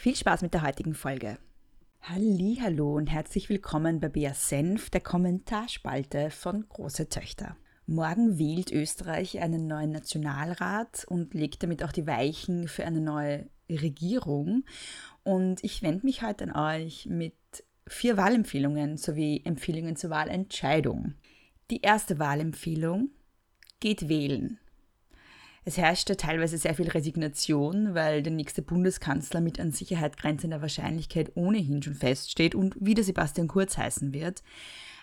Viel Spaß mit der heutigen Folge. Hallo und herzlich willkommen bei Bea Senf, der Kommentarspalte von Große Töchter. Morgen wählt Österreich einen neuen Nationalrat und legt damit auch die Weichen für eine neue Regierung. Und ich wende mich heute an euch mit vier Wahlempfehlungen sowie Empfehlungen zur Wahlentscheidung. Die erste Wahlempfehlung geht wählen. Es herrschte teilweise sehr viel Resignation, weil der nächste Bundeskanzler mit an Sicherheit grenzender Wahrscheinlichkeit ohnehin schon feststeht und wieder Sebastian Kurz heißen wird.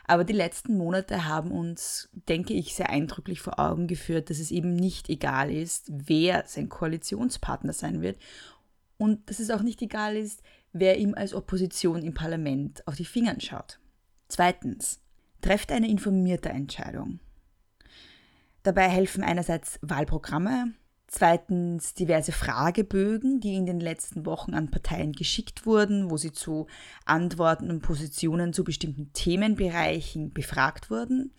Aber die letzten Monate haben uns, denke ich, sehr eindrücklich vor Augen geführt, dass es eben nicht egal ist, wer sein Koalitionspartner sein wird und dass es auch nicht egal ist, wer ihm als Opposition im Parlament auf die Fingern schaut. Zweitens, trefft eine informierte Entscheidung. Dabei helfen einerseits Wahlprogramme, zweitens diverse Fragebögen, die in den letzten Wochen an Parteien geschickt wurden, wo sie zu Antworten und Positionen zu bestimmten Themenbereichen befragt wurden.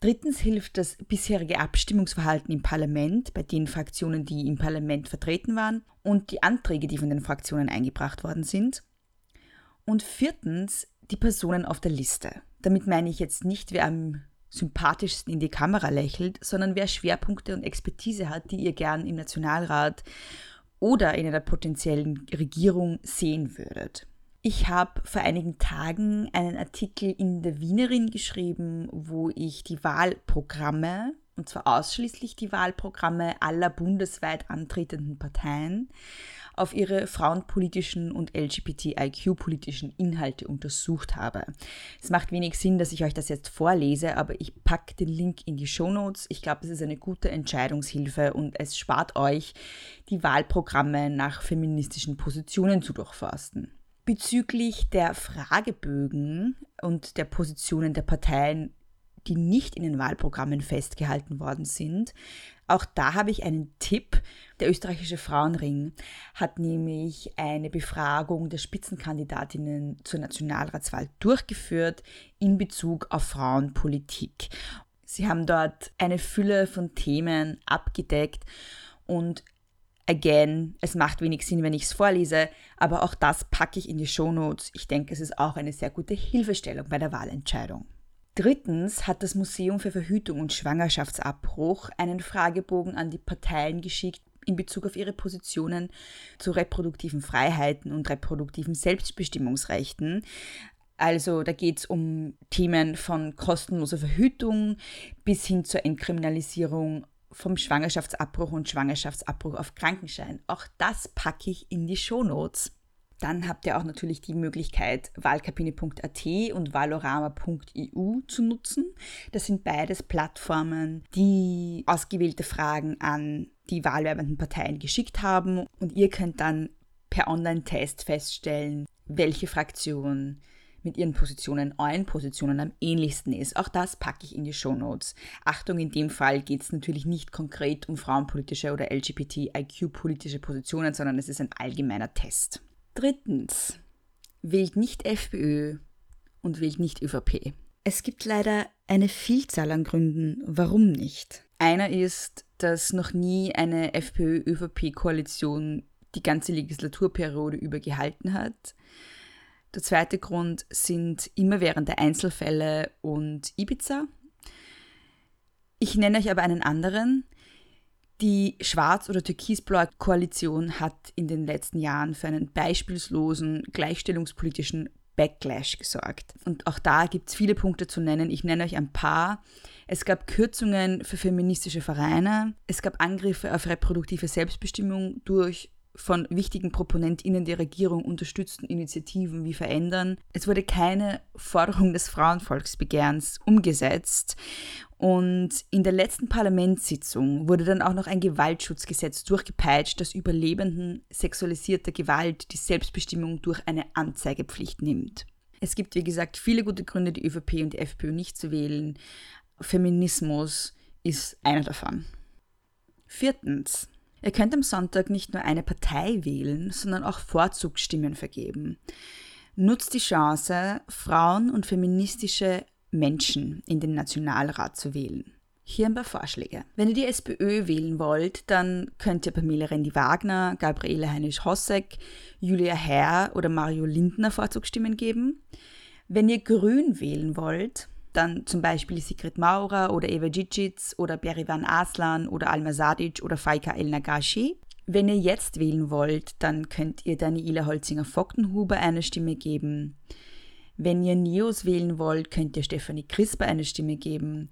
Drittens hilft das bisherige Abstimmungsverhalten im Parlament bei den Fraktionen, die im Parlament vertreten waren und die Anträge, die von den Fraktionen eingebracht worden sind. Und viertens die Personen auf der Liste. Damit meine ich jetzt nicht, wer am sympathischsten in die Kamera lächelt, sondern wer Schwerpunkte und Expertise hat, die ihr gern im Nationalrat oder in einer potenziellen Regierung sehen würdet. Ich habe vor einigen Tagen einen Artikel in der Wienerin geschrieben, wo ich die Wahlprogramme, und zwar ausschließlich die Wahlprogramme aller bundesweit antretenden Parteien, auf ihre frauenpolitischen und LGBTIQ-politischen Inhalte untersucht habe. Es macht wenig Sinn, dass ich euch das jetzt vorlese, aber ich packe den Link in die Show Notes. Ich glaube, es ist eine gute Entscheidungshilfe und es spart euch, die Wahlprogramme nach feministischen Positionen zu durchforsten. Bezüglich der Fragebögen und der Positionen der Parteien die nicht in den Wahlprogrammen festgehalten worden sind. Auch da habe ich einen Tipp. Der österreichische Frauenring hat nämlich eine Befragung der Spitzenkandidatinnen zur Nationalratswahl durchgeführt in Bezug auf Frauenpolitik. Sie haben dort eine Fülle von Themen abgedeckt und Again, es macht wenig Sinn, wenn ich es vorlese, aber auch das packe ich in die Shownotes. Ich denke, es ist auch eine sehr gute Hilfestellung bei der Wahlentscheidung. Drittens hat das Museum für Verhütung und Schwangerschaftsabbruch einen Fragebogen an die Parteien geschickt in Bezug auf ihre Positionen zu reproduktiven Freiheiten und reproduktiven Selbstbestimmungsrechten. Also da geht es um Themen von kostenloser Verhütung bis hin zur Entkriminalisierung vom Schwangerschaftsabbruch und Schwangerschaftsabbruch auf Krankenschein. Auch das packe ich in die Shownotes. Dann habt ihr auch natürlich die Möglichkeit, wahlkabine.at und valorama.eu zu nutzen. Das sind beides Plattformen, die ausgewählte Fragen an die wahlwerbenden Parteien geschickt haben und ihr könnt dann per Online-Test feststellen, welche Fraktion mit ihren Positionen euren Positionen am ähnlichsten ist. Auch das packe ich in die Show Notes. Achtung, in dem Fall geht es natürlich nicht konkret um frauenpolitische oder LGBTIQ-politische Positionen, sondern es ist ein allgemeiner Test. Drittens, wählt nicht FPÖ und wählt nicht ÖVP. Es gibt leider eine Vielzahl an Gründen, warum nicht. Einer ist, dass noch nie eine FPÖ-ÖVP-Koalition die ganze Legislaturperiode über gehalten hat. Der zweite Grund sind immerwährende Einzelfälle und Ibiza. Ich nenne euch aber einen anderen, die schwarz- oder türkisblaue Koalition hat in den letzten Jahren für einen beispielslosen gleichstellungspolitischen Backlash gesorgt. Und auch da gibt es viele Punkte zu nennen. Ich nenne euch ein paar. Es gab Kürzungen für feministische Vereine. Es gab Angriffe auf reproduktive Selbstbestimmung durch von wichtigen ProponentInnen der Regierung unterstützten Initiativen wie Verändern. Es wurde keine Forderung des Frauenvolksbegehrens umgesetzt. Und in der letzten Parlamentssitzung wurde dann auch noch ein Gewaltschutzgesetz durchgepeitscht, das Überlebenden sexualisierter Gewalt die Selbstbestimmung durch eine Anzeigepflicht nimmt. Es gibt, wie gesagt, viele gute Gründe, die ÖVP und die FPÖ nicht zu wählen. Feminismus ist einer davon. Viertens. Ihr könnt am Sonntag nicht nur eine Partei wählen, sondern auch Vorzugsstimmen vergeben. Nutzt die Chance, Frauen und feministische Menschen in den Nationalrat zu wählen. Hier ein paar Vorschläge. Wenn ihr die SPÖ wählen wollt, dann könnt ihr Pamela Rendi-Wagner, Gabriele Heinisch-Hossek, Julia Herr oder Mario Lindner Vorzugsstimmen geben. Wenn ihr Grün wählen wollt, dann zum Beispiel Sigrid Maurer oder Eva Djicic oder Berivan Aslan oder Alma Sadic oder Faika El Nagashi. Wenn ihr jetzt wählen wollt, dann könnt ihr Daniela Holzinger-Fogtenhuber eine Stimme geben. Wenn ihr Neos wählen wollt, könnt ihr Stefanie Crisper eine Stimme geben.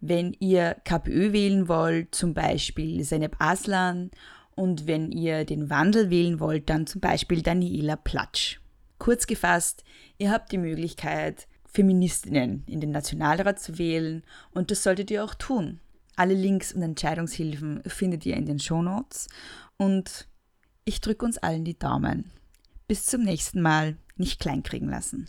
Wenn ihr KPÖ wählen wollt, zum Beispiel Zeynep Aslan. Und wenn ihr den Wandel wählen wollt, dann zum Beispiel Daniela Platsch. Kurz gefasst, ihr habt die Möglichkeit, Feministinnen in den Nationalrat zu wählen und das solltet ihr auch tun. Alle Links und Entscheidungshilfen findet ihr in den Shownotes und ich drücke uns allen die Daumen. Bis zum nächsten Mal, nicht kleinkriegen lassen.